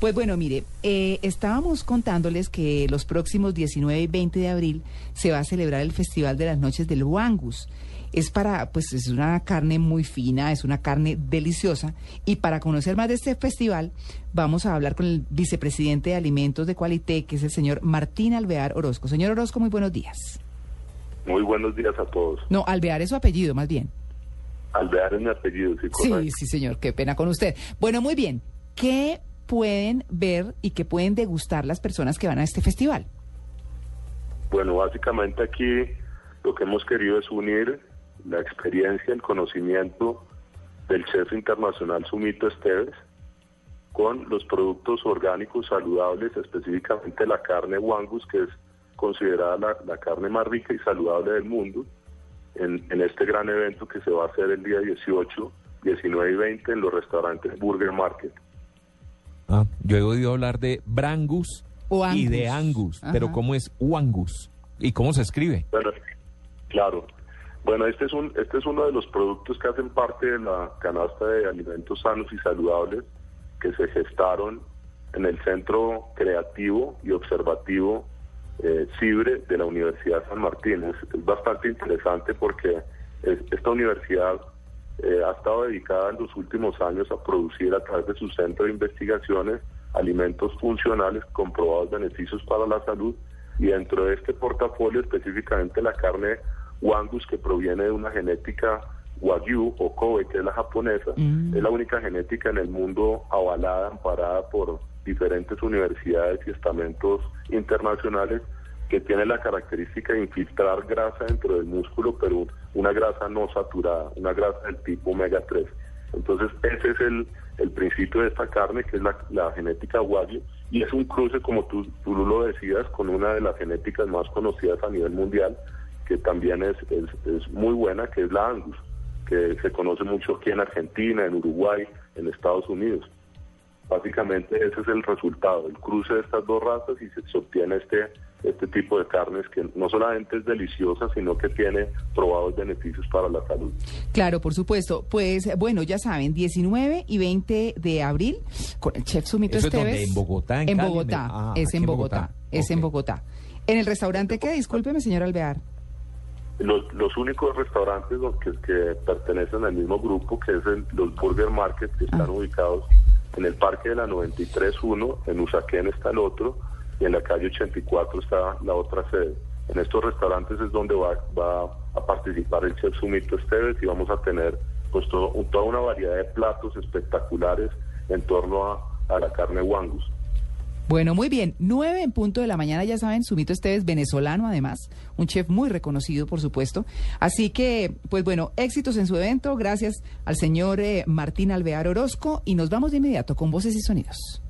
Pues bueno, mire, eh, estábamos contándoles que los próximos 19 y 20 de abril se va a celebrar el Festival de las Noches del Wangus. Es para, pues es una carne muy fina, es una carne deliciosa. Y para conocer más de este festival, vamos a hablar con el vicepresidente de Alimentos de Cualité, que es el señor Martín Alvear Orozco. Señor Orozco, muy buenos días. Muy buenos días a todos. No, Alvear es su apellido, más bien. Alvear es mi apellido, sí, Sí, sí, señor, qué pena con usted. Bueno, muy bien. ¿Qué pueden ver y qué pueden degustar las personas que van a este festival? Bueno, básicamente aquí lo que hemos querido es unir la experiencia, el conocimiento del chef internacional Sumito Esteves con los productos orgánicos saludables, específicamente la carne Wangus, que es considerada la, la carne más rica y saludable del mundo, en, en este gran evento que se va a hacer el día 18, 19 y 20 en los restaurantes Burger Market. Ah, yo he oído hablar de Brangus O y de Angus. Angus, pero Ajá. ¿cómo es Wangus? ¿Y cómo se escribe? Bueno, claro. Bueno, este es, un, este es uno de los productos que hacen parte de la canasta de alimentos sanos y saludables que se gestaron en el Centro Creativo y Observativo eh, CIBRE de la Universidad San Martín. Es, es bastante interesante porque es- esta universidad eh, ha estado dedicada en los últimos años a producir a través de su centro de investigaciones alimentos funcionales con probados beneficios para la salud y dentro de este portafolio específicamente la carne Wangus que proviene de una genética Wagyu o Kobe que es la japonesa Mm. es la única genética en el mundo avalada, amparada por diferentes universidades y estamentos internacionales que tiene la característica de infiltrar grasa dentro del músculo, pero una grasa no saturada, una grasa del tipo omega 3. Entonces, ese es el, el principio de esta carne, que es la, la genética Wagyu, y es un cruce, como tú, tú lo decías, con una de las genéticas más conocidas a nivel mundial, que también es, es, es muy buena, que es la Angus, que se conoce mucho aquí en Argentina, en Uruguay, en Estados Unidos. Básicamente ese es el resultado, el cruce de estas dos razas y se, se obtiene este, este tipo de carnes que no solamente es deliciosa, sino que tiene probados beneficios para la salud. Claro, por supuesto. Pues bueno, ya saben, 19 y 20 de abril con el chef Sumito ¿Eso es Esteves. ¿En Bogotá, en En Cali? Bogotá, Ah, es en Bogotá, Bogotá. es en. Bogotá. En el restaurante que, discúlpeme, señor Alvear. Los, los únicos restaurantes los que, que pertenecen al mismo grupo, que es el- los Burger Market, que están ubicados en el Parque de la 93-1, en Usaquén está el otro, y en la calle 84 está la otra sede. En estos restaurantes es donde va, va a participar el chef Sumito Esteves y vamos a tener pues todo- toda una variedad de platos espectaculares en torno a, a la carne Wangus. Bueno, muy bien. 9 en punto de la mañana, ya saben, Sumito Esteves, venezolano además, un chef muy reconocido, por supuesto. Así que, pues bueno, éxitos en su evento. Gracias al señor eh, Martín Alvear Orozco y nos vamos de inmediato con voces y sonidos.